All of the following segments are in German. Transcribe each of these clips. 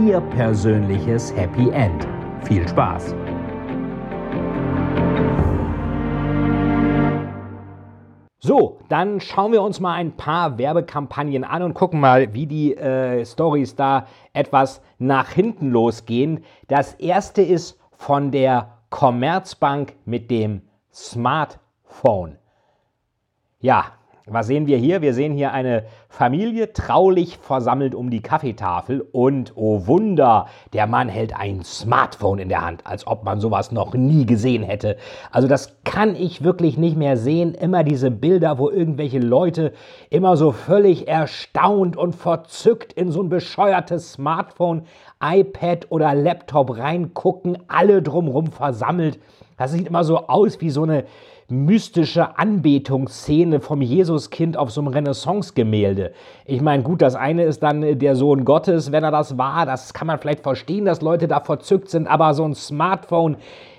Ihr persönliches Happy End. Viel Spaß! So, dann schauen wir uns mal ein paar Werbekampagnen an und gucken mal, wie die äh, Stories da etwas nach hinten losgehen. Das erste ist von der Commerzbank mit dem Smartphone. Ja, was sehen wir hier? Wir sehen hier eine Familie traulich versammelt um die Kaffeetafel und oh Wunder, der Mann hält ein Smartphone in der Hand, als ob man sowas noch nie gesehen hätte. Also das kann ich wirklich nicht mehr sehen. Immer diese Bilder, wo irgendwelche Leute immer so völlig erstaunt und verzückt in so ein bescheuertes Smartphone, iPad oder Laptop reingucken, alle drumrum versammelt. Das sieht immer so aus wie so eine mystische Anbetungsszene vom Jesuskind auf so einem Renaissance-Gemälde. Ich meine, gut, das eine ist dann äh, der Sohn Gottes, wenn er das war. Das kann man vielleicht verstehen, dass Leute da verzückt sind, aber so ein Smartphone,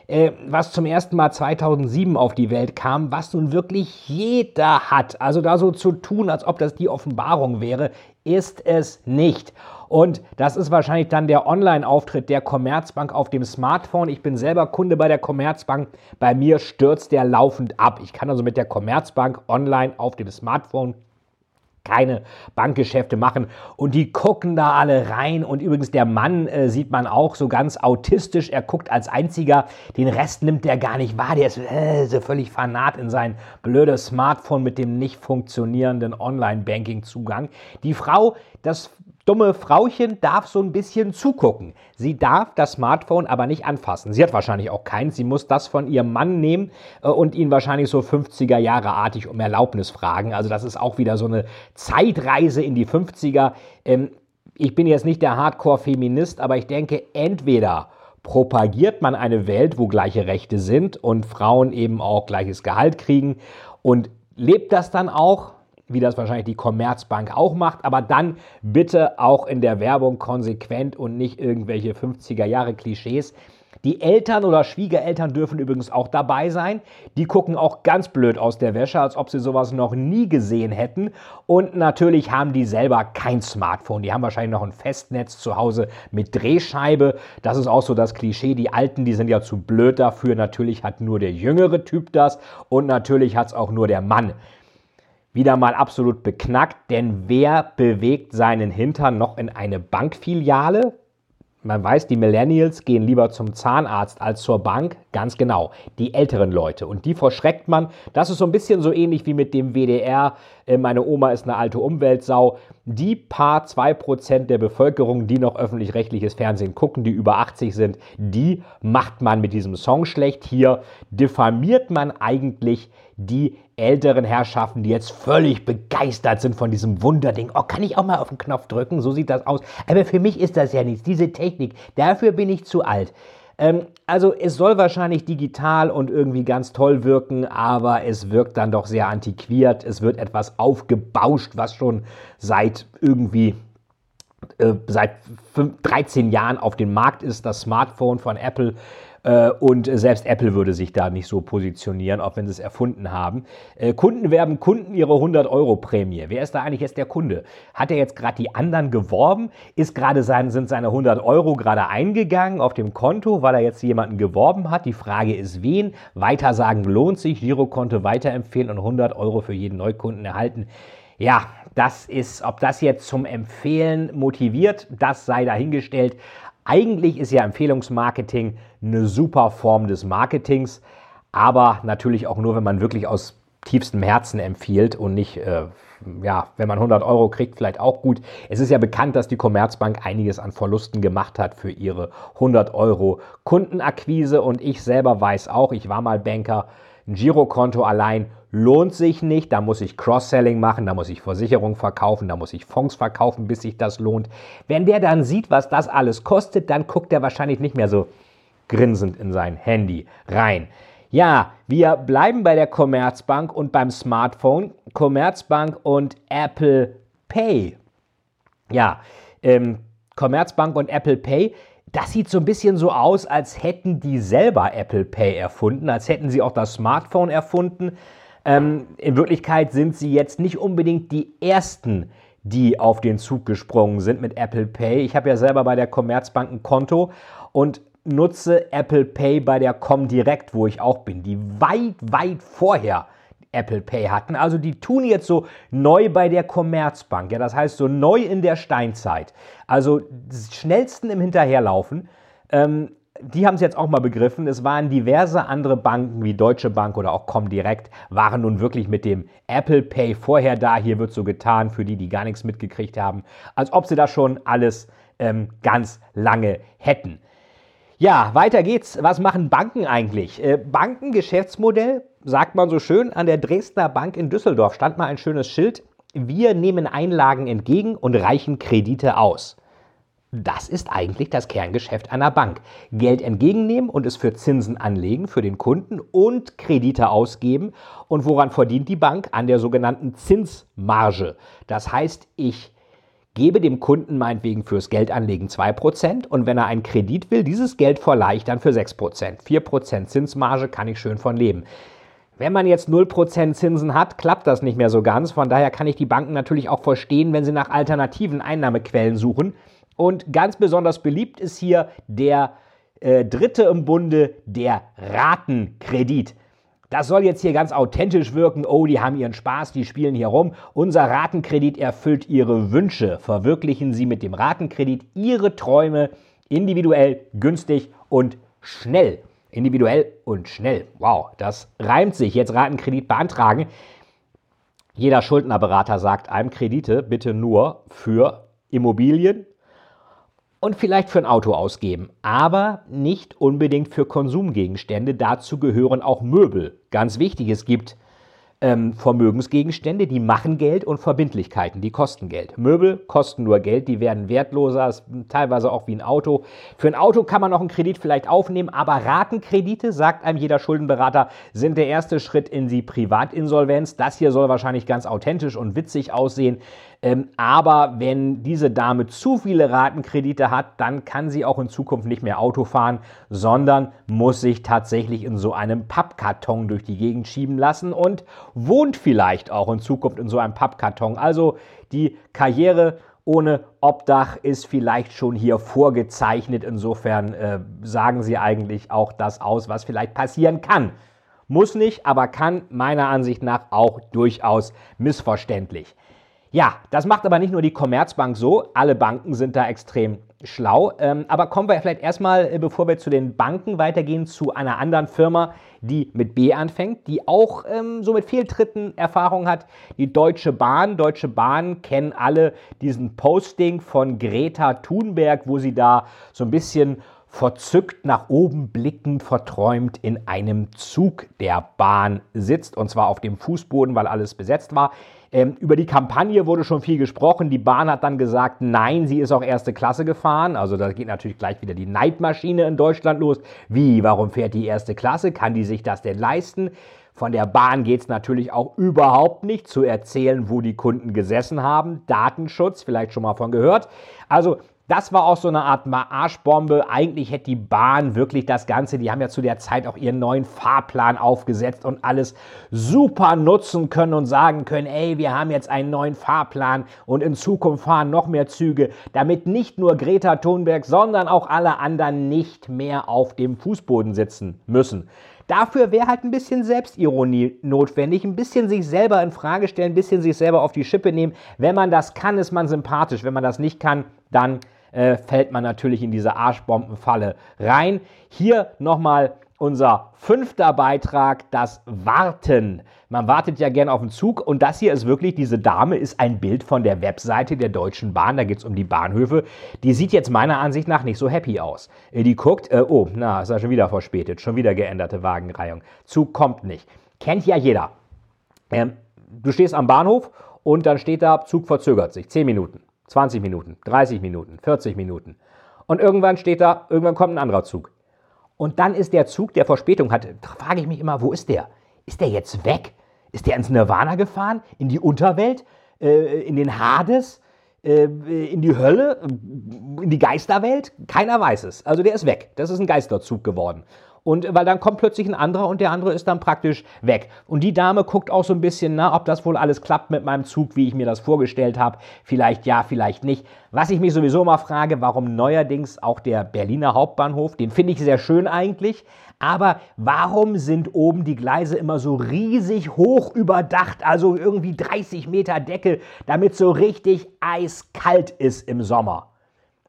äh, was zum ersten Mal 2007 auf die Welt kam, was nun wirklich jeder hat. Also da so zu tun, als ob das die Offenbarung wäre, ist es nicht. Und das ist wahrscheinlich dann der Online-Auftritt der Commerzbank auf dem Smartphone. Ich bin selber Kunde bei der Commerzbank. Bei mir stürzt der laufend ab. Ich kann also mit der Commerzbank online auf dem Smartphone keine Bankgeschäfte machen. Und die gucken da alle rein. Und übrigens, der Mann äh, sieht man auch so ganz autistisch. Er guckt als einziger. Den Rest nimmt er gar nicht wahr. Der ist äh, so völlig fanat in sein blödes Smartphone mit dem nicht funktionierenden Online-Banking-Zugang. Die Frau, das dumme Frauchen darf so ein bisschen zugucken. Sie darf das Smartphone aber nicht anfassen. Sie hat wahrscheinlich auch keins. Sie muss das von ihrem Mann nehmen äh, und ihn wahrscheinlich so 50er Jahre artig um Erlaubnis fragen. Also das ist auch wieder so eine Zeitreise in die 50er. Ähm, ich bin jetzt nicht der Hardcore-Feminist, aber ich denke, entweder propagiert man eine Welt, wo gleiche Rechte sind und Frauen eben auch gleiches Gehalt kriegen und lebt das dann auch, wie das wahrscheinlich die Commerzbank auch macht, aber dann bitte auch in der Werbung konsequent und nicht irgendwelche 50er Jahre Klischees. Die Eltern oder Schwiegereltern dürfen übrigens auch dabei sein. Die gucken auch ganz blöd aus der Wäsche, als ob sie sowas noch nie gesehen hätten. Und natürlich haben die selber kein Smartphone. Die haben wahrscheinlich noch ein Festnetz zu Hause mit Drehscheibe. Das ist auch so das Klischee. Die Alten, die sind ja zu blöd dafür. Natürlich hat nur der jüngere Typ das und natürlich hat es auch nur der Mann wieder mal absolut beknackt, denn wer bewegt seinen Hintern noch in eine Bankfiliale? Man weiß, die Millennials gehen lieber zum Zahnarzt als zur Bank. Ganz genau, die älteren Leute. Und die verschreckt man. Das ist so ein bisschen so ähnlich wie mit dem WDR. Äh, meine Oma ist eine alte Umweltsau. Die paar zwei Prozent der Bevölkerung, die noch öffentlich-rechtliches Fernsehen gucken, die über 80 sind, die macht man mit diesem Song schlecht. Hier diffamiert man eigentlich die älteren Herrschaften, die jetzt völlig begeistert sind von diesem Wunderding. Oh, kann ich auch mal auf den Knopf drücken? So sieht das aus. Aber für mich ist das ja nichts, diese Technik. Dafür bin ich zu alt. Ähm, also es soll wahrscheinlich digital und irgendwie ganz toll wirken, aber es wirkt dann doch sehr antiquiert. Es wird etwas aufgebauscht, was schon seit irgendwie äh, seit 13 Jahren auf dem Markt ist. Das Smartphone von Apple und selbst Apple würde sich da nicht so positionieren, auch wenn sie es erfunden haben. Äh, Kunden werben Kunden ihre 100-Euro-Prämie. Wer ist da eigentlich jetzt der Kunde? Hat er jetzt gerade die anderen geworben? Ist gerade sein, sind seine 100 Euro gerade eingegangen auf dem Konto, weil er jetzt jemanden geworben hat? Die Frage ist, wen? Weitersagen lohnt sich. Girokonto weiterempfehlen und 100 Euro für jeden Neukunden erhalten. Ja, das ist, ob das jetzt zum Empfehlen motiviert, das sei dahingestellt. Eigentlich ist ja Empfehlungsmarketing eine super Form des Marketings, aber natürlich auch nur, wenn man wirklich aus tiefstem Herzen empfiehlt und nicht, äh, ja, wenn man 100 Euro kriegt, vielleicht auch gut. Es ist ja bekannt, dass die Commerzbank einiges an Verlusten gemacht hat für ihre 100 Euro Kundenakquise und ich selber weiß auch, ich war mal Banker, Ein Girokonto allein lohnt sich nicht. Da muss ich Cross-Selling machen, da muss ich Versicherungen verkaufen, da muss ich Fonds verkaufen, bis sich das lohnt. Wenn der dann sieht, was das alles kostet, dann guckt er wahrscheinlich nicht mehr so grinsend in sein Handy rein. Ja, wir bleiben bei der Commerzbank und beim Smartphone. Commerzbank und Apple Pay. Ja, ähm, Commerzbank und Apple Pay. Das sieht so ein bisschen so aus, als hätten die selber Apple Pay erfunden, als hätten sie auch das Smartphone erfunden. Ähm, in Wirklichkeit sind sie jetzt nicht unbedingt die Ersten, die auf den Zug gesprungen sind mit Apple Pay. Ich habe ja selber bei der Commerzbank ein Konto und nutze Apple Pay bei der Comdirect, wo ich auch bin, die weit, weit vorher Apple Pay hatten. Also die tun jetzt so neu bei der Commerzbank. Ja, das heißt so neu in der Steinzeit. Also schnellsten im Hinterherlaufen. Ähm, die haben es jetzt auch mal begriffen. Es waren diverse andere Banken wie Deutsche Bank oder auch Comdirect, waren nun wirklich mit dem Apple Pay vorher da. Hier wird so getan, für die, die gar nichts mitgekriegt haben, als ob sie das schon alles ähm, ganz lange hätten. Ja, weiter geht's. Was machen Banken eigentlich? Äh, Bankengeschäftsmodell, sagt man so schön, an der Dresdner Bank in Düsseldorf stand mal ein schönes Schild. Wir nehmen Einlagen entgegen und reichen Kredite aus. Das ist eigentlich das Kerngeschäft einer Bank. Geld entgegennehmen und es für Zinsen anlegen für den Kunden und Kredite ausgeben. Und woran verdient die Bank? An der sogenannten Zinsmarge. Das heißt, ich gebe dem Kunden meinetwegen fürs Geldanlegen 2% und wenn er einen Kredit will, dieses Geld verleihe ich dann für 6%. 4% Zinsmarge kann ich schön von leben. Wenn man jetzt 0% Zinsen hat, klappt das nicht mehr so ganz. Von daher kann ich die Banken natürlich auch verstehen, wenn sie nach alternativen Einnahmequellen suchen. Und ganz besonders beliebt ist hier der äh, dritte im Bunde, der Ratenkredit. Das soll jetzt hier ganz authentisch wirken. Oh, die haben ihren Spaß, die spielen hier rum. Unser Ratenkredit erfüllt ihre Wünsche. Verwirklichen Sie mit dem Ratenkredit Ihre Träume individuell, günstig und schnell. Individuell und schnell. Wow, das reimt sich. Jetzt Ratenkredit beantragen. Jeder Schuldnerberater sagt einem Kredite bitte nur für Immobilien, und vielleicht für ein Auto ausgeben, aber nicht unbedingt für Konsumgegenstände. Dazu gehören auch Möbel. Ganz wichtig, es gibt ähm, Vermögensgegenstände, die machen Geld und Verbindlichkeiten, die kosten Geld. Möbel kosten nur Geld, die werden wertloser, teilweise auch wie ein Auto. Für ein Auto kann man noch einen Kredit vielleicht aufnehmen, aber Ratenkredite, sagt einem jeder Schuldenberater, sind der erste Schritt in die Privatinsolvenz. Das hier soll wahrscheinlich ganz authentisch und witzig aussehen. Ähm, aber wenn diese Dame zu viele Ratenkredite hat, dann kann sie auch in Zukunft nicht mehr Auto fahren, sondern muss sich tatsächlich in so einem Pappkarton durch die Gegend schieben lassen und wohnt vielleicht auch in Zukunft in so einem Pappkarton. Also die Karriere ohne Obdach ist vielleicht schon hier vorgezeichnet. Insofern äh, sagen Sie eigentlich auch das aus, was vielleicht passieren kann. Muss nicht, aber kann meiner Ansicht nach auch durchaus missverständlich. Ja, das macht aber nicht nur die Commerzbank so. Alle Banken sind da extrem schlau. Ähm, aber kommen wir vielleicht erstmal, äh, bevor wir zu den Banken weitergehen, zu einer anderen Firma, die mit B anfängt, die auch ähm, so mit Fehltritten Erfahrung hat. Die Deutsche Bahn. Deutsche Bahn kennen alle diesen Posting von Greta Thunberg, wo sie da so ein bisschen verzückt nach oben blickend, verträumt in einem Zug der Bahn sitzt und zwar auf dem Fußboden, weil alles besetzt war. Ähm, über die Kampagne wurde schon viel gesprochen. Die Bahn hat dann gesagt, nein, sie ist auch erste Klasse gefahren. Also da geht natürlich gleich wieder die Neidmaschine in Deutschland los. Wie, warum fährt die erste Klasse? Kann die sich das denn leisten? Von der Bahn geht es natürlich auch überhaupt nicht zu erzählen, wo die Kunden gesessen haben. Datenschutz, vielleicht schon mal von gehört. Also das war auch so eine Art Arschbombe. Eigentlich hätte die Bahn wirklich das Ganze, die haben ja zu der Zeit auch ihren neuen Fahrplan aufgesetzt und alles super nutzen können und sagen können, ey, wir haben jetzt einen neuen Fahrplan und in Zukunft fahren noch mehr Züge, damit nicht nur Greta Thunberg, sondern auch alle anderen nicht mehr auf dem Fußboden sitzen müssen. Dafür wäre halt ein bisschen Selbstironie notwendig, ein bisschen sich selber in Frage stellen, ein bisschen sich selber auf die Schippe nehmen. Wenn man das kann, ist man sympathisch. Wenn man das nicht kann, dann äh, fällt man natürlich in diese Arschbombenfalle rein. Hier nochmal unser fünfter Beitrag, das Warten. Man wartet ja gerne auf den Zug und das hier ist wirklich, diese Dame ist ein Bild von der Webseite der Deutschen Bahn, da geht es um die Bahnhöfe. Die sieht jetzt meiner Ansicht nach nicht so happy aus. Äh, die guckt, äh, oh, na, ist ja schon wieder verspätet, schon wieder geänderte Wagenreihung. Zug kommt nicht. Kennt ja jeder. Ähm, du stehst am Bahnhof und dann steht da, Zug verzögert sich. 10 Minuten, 20 Minuten, 30 Minuten, 40 Minuten. Und irgendwann steht da, irgendwann kommt ein anderer Zug. Und dann ist der Zug, der Verspätung hat, frage ich mich immer, wo ist der? Ist der jetzt weg? Ist der ins Nirvana gefahren? In die Unterwelt? Äh, in den Hades? Äh, in die Hölle? In die Geisterwelt? Keiner weiß es. Also der ist weg. Das ist ein Geisterzug geworden. Und weil dann kommt plötzlich ein anderer und der andere ist dann praktisch weg. Und die Dame guckt auch so ein bisschen, na, ob das wohl alles klappt mit meinem Zug, wie ich mir das vorgestellt habe. Vielleicht ja, vielleicht nicht. Was ich mich sowieso mal frage, warum neuerdings auch der Berliner Hauptbahnhof, den finde ich sehr schön eigentlich, aber warum sind oben die Gleise immer so riesig hoch überdacht, also irgendwie 30 Meter Deckel, damit so richtig eiskalt ist im Sommer?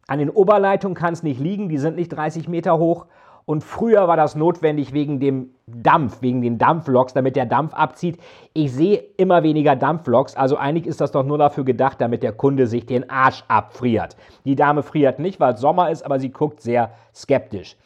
An den Oberleitungen kann es nicht liegen, die sind nicht 30 Meter hoch. Und früher war das notwendig wegen dem Dampf, wegen den Dampfloks, damit der Dampf abzieht. Ich sehe immer weniger Dampfloks, also eigentlich ist das doch nur dafür gedacht, damit der Kunde sich den Arsch abfriert. Die Dame friert nicht, weil es Sommer ist, aber sie guckt sehr skeptisch.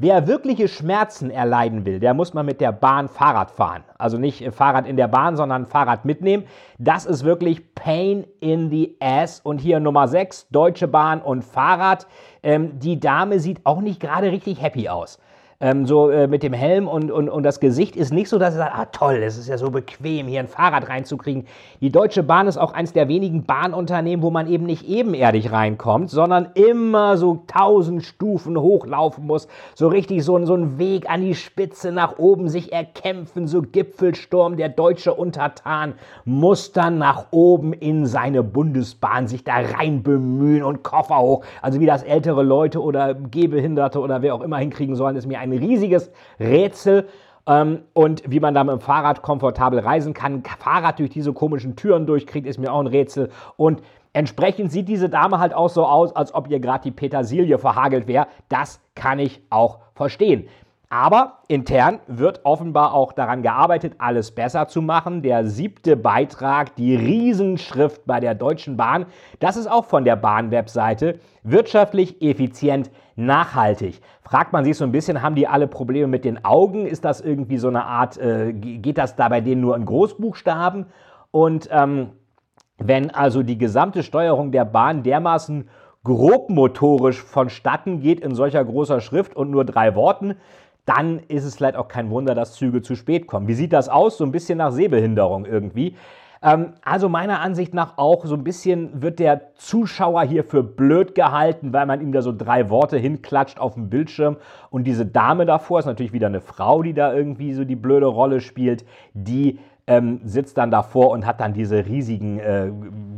Wer wirkliche Schmerzen erleiden will, der muss mal mit der Bahn Fahrrad fahren. Also nicht äh, Fahrrad in der Bahn, sondern Fahrrad mitnehmen. Das ist wirklich Pain in the Ass. Und hier Nummer 6, Deutsche Bahn und Fahrrad. Ähm, die Dame sieht auch nicht gerade richtig happy aus ähm, so äh, mit dem Helm und, und, und das Gesicht ist nicht so, dass er sagt, ah toll, es ist ja so bequem, hier ein Fahrrad reinzukriegen. Die Deutsche Bahn ist auch eines der wenigen Bahnunternehmen, wo man eben nicht ebenerdig reinkommt, sondern immer so tausend Stufen hochlaufen muss, so richtig so, so einen Weg an die Spitze nach oben sich erkämpfen, so Gipfelsturm, der deutsche Untertan muss dann nach oben in seine Bundesbahn sich da rein bemühen und Koffer hoch. Also wie das ältere Leute oder Gehbehinderte oder wer auch immer hinkriegen sollen, ist mir ein ein riesiges Rätsel. Ähm, und wie man da mit dem Fahrrad komfortabel reisen kann, Fahrrad durch diese komischen Türen durchkriegt, ist mir auch ein Rätsel. Und entsprechend sieht diese Dame halt auch so aus, als ob ihr gerade die Petersilie verhagelt wäre. Das kann ich auch verstehen. Aber intern wird offenbar auch daran gearbeitet, alles besser zu machen. Der siebte Beitrag, die Riesenschrift bei der Deutschen Bahn, das ist auch von der Bahn-Webseite. Wirtschaftlich, effizient, nachhaltig. Fragt man sich so ein bisschen, haben die alle Probleme mit den Augen? Ist das irgendwie so eine Art, äh, geht das da bei denen nur in Großbuchstaben? Und ähm, wenn also die gesamte Steuerung der Bahn dermaßen grobmotorisch vonstatten geht in solcher großer Schrift und nur drei Worten, dann ist es vielleicht auch kein Wunder, dass Züge zu spät kommen. Wie sieht das aus? So ein bisschen nach Sehbehinderung irgendwie. Ähm, also meiner Ansicht nach auch so ein bisschen wird der Zuschauer hier für blöd gehalten, weil man ihm da so drei Worte hinklatscht auf dem Bildschirm. Und diese Dame davor ist natürlich wieder eine Frau, die da irgendwie so die blöde Rolle spielt, die ähm, sitzt dann davor und hat dann diese riesigen äh,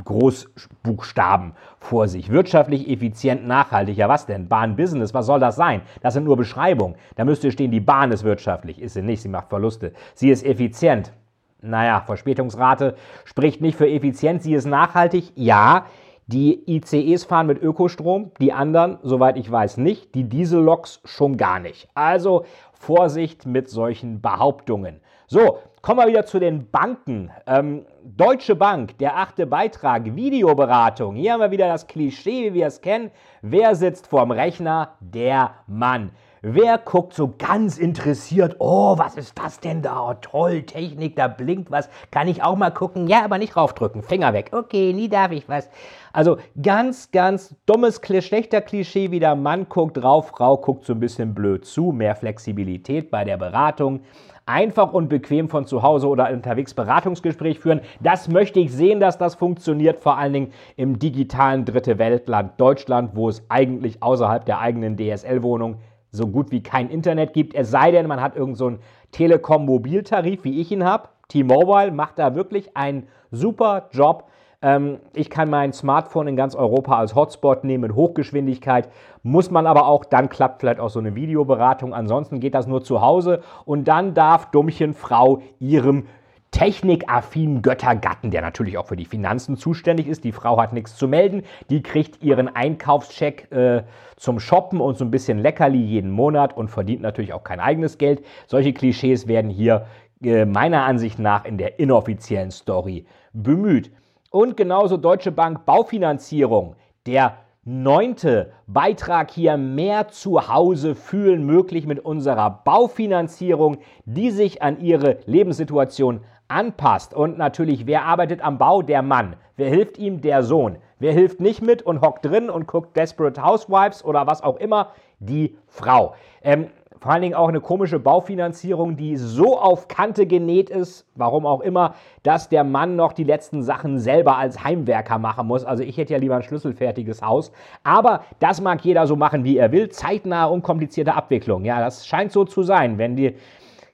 Großbuchstaben vor sich. Wirtschaftlich, effizient, nachhaltig. Ja, was denn? Bahn-Business, was soll das sein? Das sind nur Beschreibungen. Da müsste stehen, die Bahn ist wirtschaftlich. Ist sie nicht, sie macht Verluste. Sie ist effizient. Naja, Verspätungsrate spricht nicht für effizient, sie ist nachhaltig. Ja, die ICEs fahren mit Ökostrom, die anderen, soweit ich weiß, nicht. Die Dieselloks schon gar nicht. Also Vorsicht mit solchen Behauptungen. So, kommen wir wieder zu den Banken. Ähm, Deutsche Bank, der achte Beitrag, Videoberatung. Hier haben wir wieder das Klischee, wie wir es kennen. Wer sitzt vorm Rechner? Der Mann. Wer guckt so ganz interessiert, oh, was ist das denn da? Oh, toll, Technik, da blinkt was. Kann ich auch mal gucken? Ja, aber nicht raufdrücken. Finger weg. Okay, nie darf ich was. Also ganz, ganz dummes, schlechter Klischee, wie der Mann guckt drauf, Frau guckt so ein bisschen blöd zu. Mehr Flexibilität bei der Beratung einfach und bequem von zu Hause oder unterwegs Beratungsgespräch führen. Das möchte ich sehen, dass das funktioniert, vor allen Dingen im digitalen Dritte Weltland Deutschland, wo es eigentlich außerhalb der eigenen DSL-Wohnung so gut wie kein Internet gibt. Es sei denn, man hat irgendeinen so Telekom-Mobiltarif, wie ich ihn habe. T-Mobile macht da wirklich einen super Job. Ähm, ich kann mein Smartphone in ganz Europa als Hotspot nehmen mit Hochgeschwindigkeit. Muss man aber auch, dann klappt vielleicht auch so eine Videoberatung. Ansonsten geht das nur zu Hause und dann darf Dummchen Frau ihrem technikaffinen Göttergatten, der natürlich auch für die Finanzen zuständig ist. Die Frau hat nichts zu melden, die kriegt ihren Einkaufscheck äh, zum Shoppen und so ein bisschen Leckerli jeden Monat und verdient natürlich auch kein eigenes Geld. Solche Klischees werden hier äh, meiner Ansicht nach in der inoffiziellen Story bemüht. Und genauso Deutsche Bank Baufinanzierung, der neunte Beitrag hier mehr zu Hause fühlen möglich mit unserer Baufinanzierung, die sich an ihre Lebenssituation anpasst. Und natürlich, wer arbeitet am Bau? Der Mann. Wer hilft ihm? Der Sohn. Wer hilft nicht mit und hockt drin und guckt Desperate Housewives oder was auch immer? Die Frau. Ähm, vor allen Dingen auch eine komische Baufinanzierung, die so auf Kante genäht ist, warum auch immer, dass der Mann noch die letzten Sachen selber als Heimwerker machen muss. Also ich hätte ja lieber ein schlüsselfertiges Haus. Aber das mag jeder so machen, wie er will. Zeitnahe, unkomplizierte Abwicklung. Ja, das scheint so zu sein. Wenn die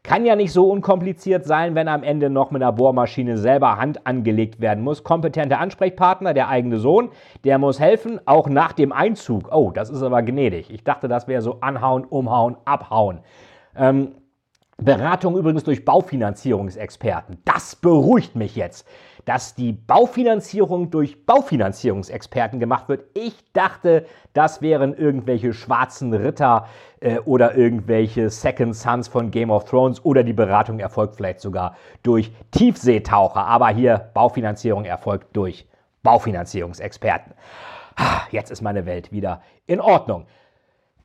kann ja nicht so unkompliziert sein, wenn am Ende noch mit einer Bohrmaschine selber Hand angelegt werden muss. Kompetente Ansprechpartner, der eigene Sohn, der muss helfen, auch nach dem Einzug. Oh, das ist aber gnädig. Ich dachte, das wäre so anhauen, umhauen, abhauen. Ähm, Beratung übrigens durch Baufinanzierungsexperten. Das beruhigt mich jetzt dass die Baufinanzierung durch Baufinanzierungsexperten gemacht wird. Ich dachte, das wären irgendwelche schwarzen Ritter äh, oder irgendwelche Second Sons von Game of Thrones oder die Beratung erfolgt vielleicht sogar durch Tiefseetaucher. Aber hier Baufinanzierung erfolgt durch Baufinanzierungsexperten. Jetzt ist meine Welt wieder in Ordnung.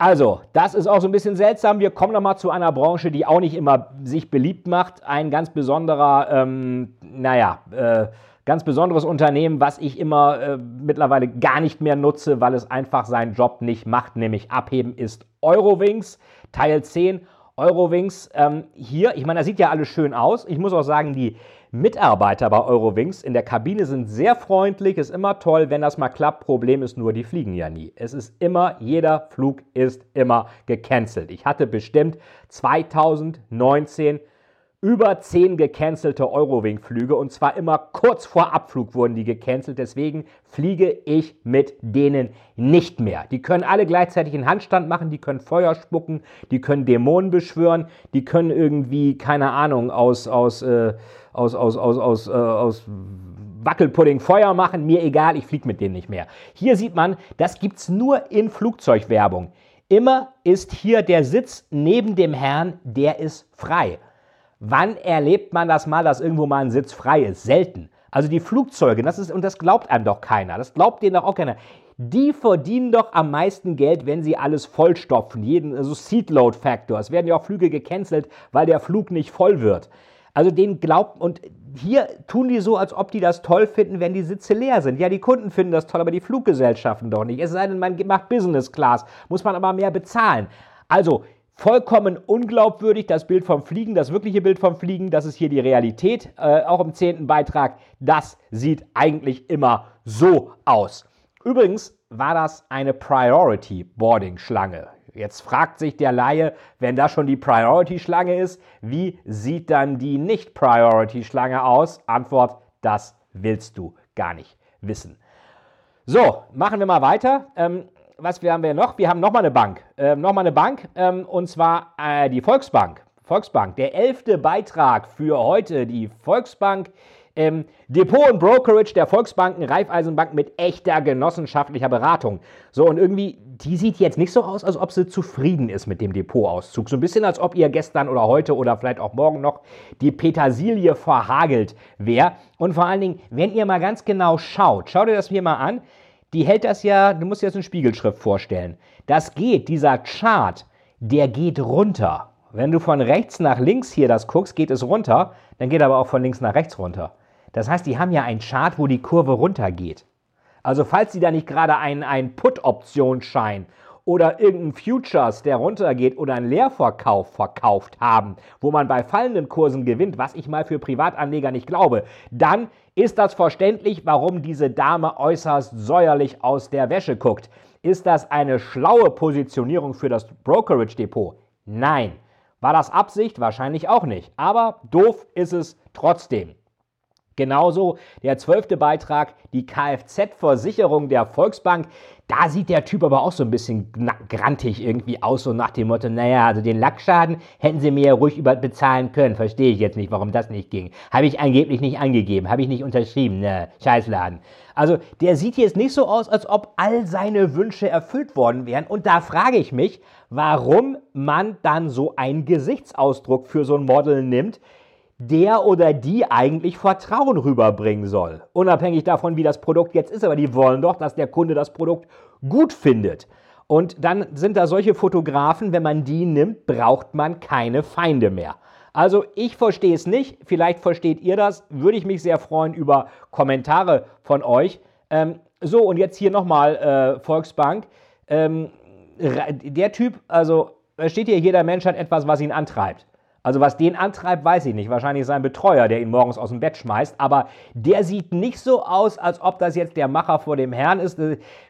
Also, das ist auch so ein bisschen seltsam. Wir kommen nochmal zu einer Branche, die auch nicht immer sich beliebt macht. Ein ganz besonderer, ähm, naja, äh, ganz besonderes Unternehmen, was ich immer äh, mittlerweile gar nicht mehr nutze, weil es einfach seinen Job nicht macht, nämlich abheben, ist Eurowings, Teil 10. Eurowings ähm, hier, ich meine, das sieht ja alles schön aus. Ich muss auch sagen, die Mitarbeiter bei Eurowings in der Kabine sind sehr freundlich, ist immer toll, wenn das mal klappt. Problem ist nur, die fliegen ja nie. Es ist immer, jeder Flug ist immer gecancelt. Ich hatte bestimmt 2019 über 10 gecancelte Eurowing-Flüge und zwar immer kurz vor Abflug wurden die gecancelt. Deswegen fliege ich mit denen nicht mehr. Die können alle gleichzeitig einen Handstand machen, die können Feuer spucken, die können Dämonen beschwören, die können irgendwie, keine Ahnung, aus, aus, äh, aus, aus, aus, aus, äh, aus Wackelpudding Feuer machen. Mir egal, ich fliege mit denen nicht mehr. Hier sieht man, das gibt es nur in Flugzeugwerbung. Immer ist hier der Sitz neben dem Herrn, der ist frei. Wann erlebt man das mal, dass irgendwo mal ein Sitz frei ist? Selten. Also die Flugzeuge, das ist, und das glaubt einem doch keiner, das glaubt denen doch auch keiner. Die verdienen doch am meisten Geld, wenn sie alles vollstopfen. Jeden, also Seatload Factor. Es werden ja auch Flüge gecancelt, weil der Flug nicht voll wird. Also den glaubt, und hier tun die so, als ob die das toll finden, wenn die Sitze leer sind. Ja, die Kunden finden das toll, aber die Fluggesellschaften doch nicht. Es sei denn, man macht Business Class, muss man aber mehr bezahlen. Also, Vollkommen unglaubwürdig das Bild vom Fliegen, das wirkliche Bild vom Fliegen, das ist hier die Realität, äh, auch im zehnten Beitrag. Das sieht eigentlich immer so aus. Übrigens war das eine Priority Boarding Schlange. Jetzt fragt sich der Laie, wenn das schon die Priority Schlange ist, wie sieht dann die Nicht Priority Schlange aus? Antwort, das willst du gar nicht wissen. So, machen wir mal weiter. Ähm, was wir haben wir noch? Wir haben nochmal eine Bank. Ähm, nochmal eine Bank, ähm, und zwar äh, die Volksbank. Volksbank. Der elfte Beitrag für heute. Die Volksbank. Ähm, Depot und Brokerage der Volksbanken Raiffeisenbank mit echter genossenschaftlicher Beratung. So, und irgendwie, die sieht jetzt nicht so aus, als ob sie zufrieden ist mit dem Depotauszug. So ein bisschen, als ob ihr gestern oder heute oder vielleicht auch morgen noch die Petersilie verhagelt wäre. Und vor allen Dingen, wenn ihr mal ganz genau schaut, schaut ihr das hier mal an die hält das ja, du musst dir jetzt eine Spiegelschrift vorstellen. Das geht, dieser Chart, der geht runter. Wenn du von rechts nach links hier das guckst, geht es runter, dann geht aber auch von links nach rechts runter. Das heißt, die haben ja einen Chart, wo die Kurve runtergeht. Also falls sie da nicht gerade einen, einen Put-Optionsschein oder irgendein Futures, der runtergeht oder einen Leerverkauf verkauft haben, wo man bei fallenden Kursen gewinnt, was ich mal für Privatanleger nicht glaube, dann ist das verständlich, warum diese Dame äußerst säuerlich aus der Wäsche guckt. Ist das eine schlaue Positionierung für das Brokerage Depot? Nein. War das Absicht? Wahrscheinlich auch nicht. Aber doof ist es trotzdem. Genauso der zwölfte Beitrag, die Kfz-Versicherung der Volksbank. Da sieht der Typ aber auch so ein bisschen grantig irgendwie aus, so nach dem Motto, naja, also den Lackschaden hätten sie mir ja ruhig über bezahlen können. Verstehe ich jetzt nicht, warum das nicht ging. Habe ich angeblich nicht angegeben, habe ich nicht unterschrieben, ne, Scheißladen. Also der sieht jetzt nicht so aus, als ob all seine Wünsche erfüllt worden wären. Und da frage ich mich, warum man dann so einen Gesichtsausdruck für so ein Model nimmt, der oder die eigentlich Vertrauen rüberbringen soll. Unabhängig davon, wie das Produkt jetzt ist, aber die wollen doch, dass der Kunde das Produkt gut findet. Und dann sind da solche Fotografen, wenn man die nimmt, braucht man keine Feinde mehr. Also ich verstehe es nicht, vielleicht versteht ihr das, würde ich mich sehr freuen über Kommentare von euch. Ähm, so, und jetzt hier nochmal äh, Volksbank. Ähm, der Typ, also steht hier, jeder Mensch hat etwas, was ihn antreibt. Also was den antreibt, weiß ich nicht. Wahrscheinlich sein Betreuer, der ihn morgens aus dem Bett schmeißt. Aber der sieht nicht so aus, als ob das jetzt der Macher vor dem Herrn ist.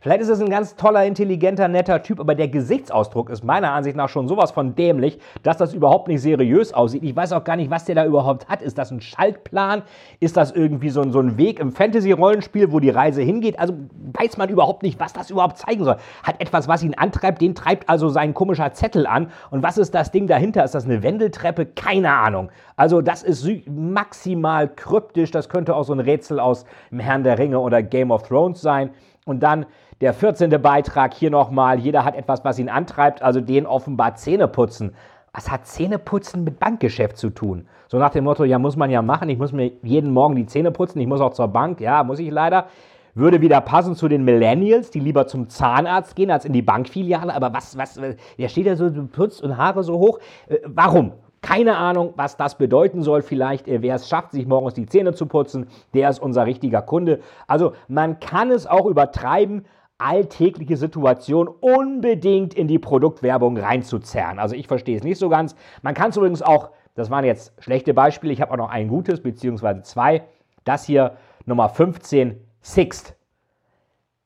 Vielleicht ist es ein ganz toller, intelligenter, netter Typ, aber der Gesichtsausdruck ist meiner Ansicht nach schon sowas von dämlich, dass das überhaupt nicht seriös aussieht. Ich weiß auch gar nicht, was der da überhaupt hat. Ist das ein Schaltplan? Ist das irgendwie so ein, so ein Weg im Fantasy-Rollenspiel, wo die Reise hingeht? Also weiß man überhaupt nicht, was das überhaupt zeigen soll. Hat etwas, was ihn antreibt, den treibt also sein komischer Zettel an. Und was ist das Ding dahinter? Ist das eine Wendeltreppe? Treppe, keine Ahnung. Also das ist maximal kryptisch, das könnte auch so ein Rätsel aus dem Herrn der Ringe oder Game of Thrones sein. Und dann der 14. Beitrag hier nochmal, jeder hat etwas, was ihn antreibt, also den offenbar Zähne putzen. Was hat Zähneputzen mit Bankgeschäft zu tun? So nach dem Motto, ja, muss man ja machen, ich muss mir jeden Morgen die Zähne putzen, ich muss auch zur Bank, ja, muss ich leider. Würde wieder passen zu den Millennials, die lieber zum Zahnarzt gehen als in die Bankfiliale. Aber was, was, der steht ja so, putzt und Haare so hoch. Äh, warum? Keine Ahnung, was das bedeuten soll. Vielleicht, äh, wer es schafft, sich morgens die Zähne zu putzen, der ist unser richtiger Kunde. Also man kann es auch übertreiben, alltägliche Situation unbedingt in die Produktwerbung reinzuzerren. Also ich verstehe es nicht so ganz. Man kann es übrigens auch, das waren jetzt schlechte Beispiele, ich habe auch noch ein gutes, beziehungsweise zwei. Das hier Nummer 15, Sixt.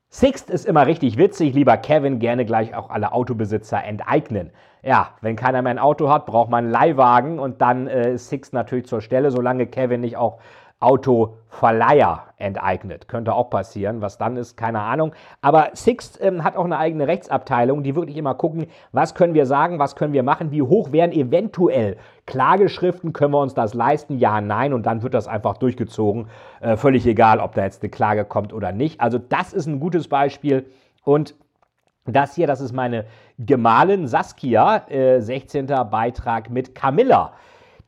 Sixt ist immer richtig witzig, lieber Kevin, gerne gleich auch alle Autobesitzer enteignen. Ja, wenn keiner mehr ein Auto hat, braucht man einen Leihwagen und dann äh, ist Sixt natürlich zur Stelle, solange Kevin nicht auch Autoverleiher enteignet. Könnte auch passieren. Was dann ist, keine Ahnung. Aber Sixt ähm, hat auch eine eigene Rechtsabteilung, die wirklich immer gucken, was können wir sagen, was können wir machen, wie hoch wären eventuell Klageschriften, können wir uns das leisten? Ja, nein. Und dann wird das einfach durchgezogen. Äh, völlig egal, ob da jetzt eine Klage kommt oder nicht. Also das ist ein gutes Beispiel. Und das hier, das ist meine Gemahlin Saskia, äh, 16. Beitrag mit Camilla.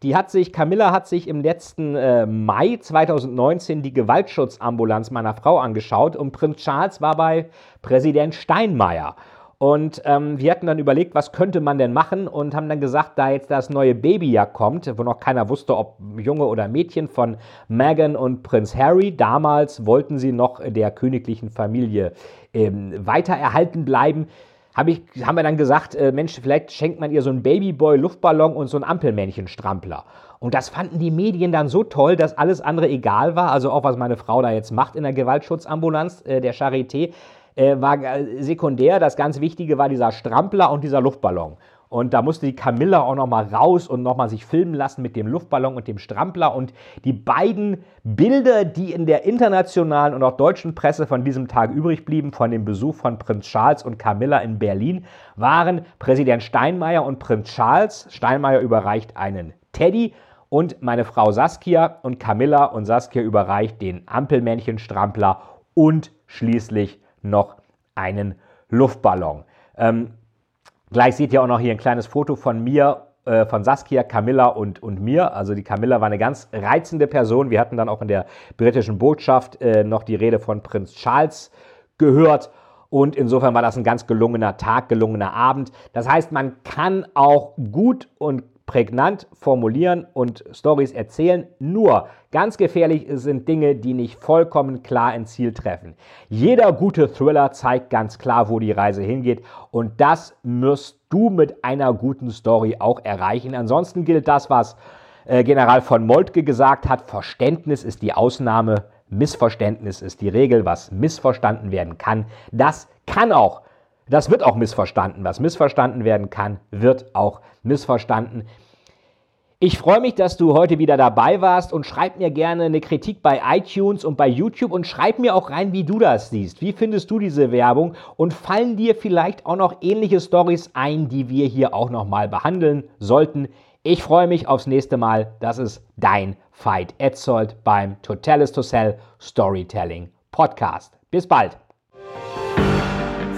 Die hat sich, Camilla hat sich im letzten äh, Mai 2019 die Gewaltschutzambulanz meiner Frau angeschaut und Prinz Charles war bei Präsident Steinmeier. Und ähm, wir hatten dann überlegt, was könnte man denn machen und haben dann gesagt, da jetzt das neue Baby ja kommt, wo noch keiner wusste, ob Junge oder Mädchen von Meghan und Prinz Harry, damals wollten sie noch der königlichen Familie ähm, weiter erhalten bleiben, hab ich, haben wir dann gesagt, äh, Mensch, vielleicht schenkt man ihr so einen Babyboy-Luftballon und so einen Ampelmännchen-Strampler. Und das fanden die Medien dann so toll, dass alles andere egal war. Also auch was meine Frau da jetzt macht in der Gewaltschutzambulanz äh, der Charité, äh, war äh, sekundär. Das ganz Wichtige war dieser Strampler und dieser Luftballon. Und da musste die Camilla auch noch mal raus und noch mal sich filmen lassen mit dem Luftballon und dem Strampler. Und die beiden Bilder, die in der internationalen und auch deutschen Presse von diesem Tag übrig blieben, von dem Besuch von Prinz Charles und Camilla in Berlin, waren Präsident Steinmeier und Prinz Charles. Steinmeier überreicht einen Teddy und meine Frau Saskia und Camilla und Saskia überreicht den Ampelmännchen-Strampler und schließlich noch einen Luftballon. Ähm, Gleich seht ihr auch noch hier ein kleines Foto von mir, äh, von Saskia, Camilla und, und mir. Also die Camilla war eine ganz reizende Person. Wir hatten dann auch in der britischen Botschaft äh, noch die Rede von Prinz Charles gehört. Und insofern war das ein ganz gelungener Tag, gelungener Abend. Das heißt, man kann auch gut und prägnant formulieren und Stories erzählen. Nur ganz gefährlich sind Dinge, die nicht vollkommen klar ein Ziel treffen. Jeder gute Thriller zeigt ganz klar, wo die Reise hingeht und das wirst du mit einer guten Story auch erreichen. Ansonsten gilt das, was äh, General von Moltke gesagt hat, Verständnis ist die Ausnahme, Missverständnis ist die Regel, was missverstanden werden kann. Das kann auch das wird auch missverstanden. Was missverstanden werden kann, wird auch missverstanden. Ich freue mich, dass du heute wieder dabei warst und schreib mir gerne eine Kritik bei iTunes und bei YouTube und schreib mir auch rein, wie du das siehst. Wie findest du diese Werbung und fallen dir vielleicht auch noch ähnliche Stories ein, die wir hier auch noch mal behandeln sollten? Ich freue mich aufs nächste Mal. Das ist dein Fight Etzold beim Totalis to Sell Storytelling Podcast. Bis bald.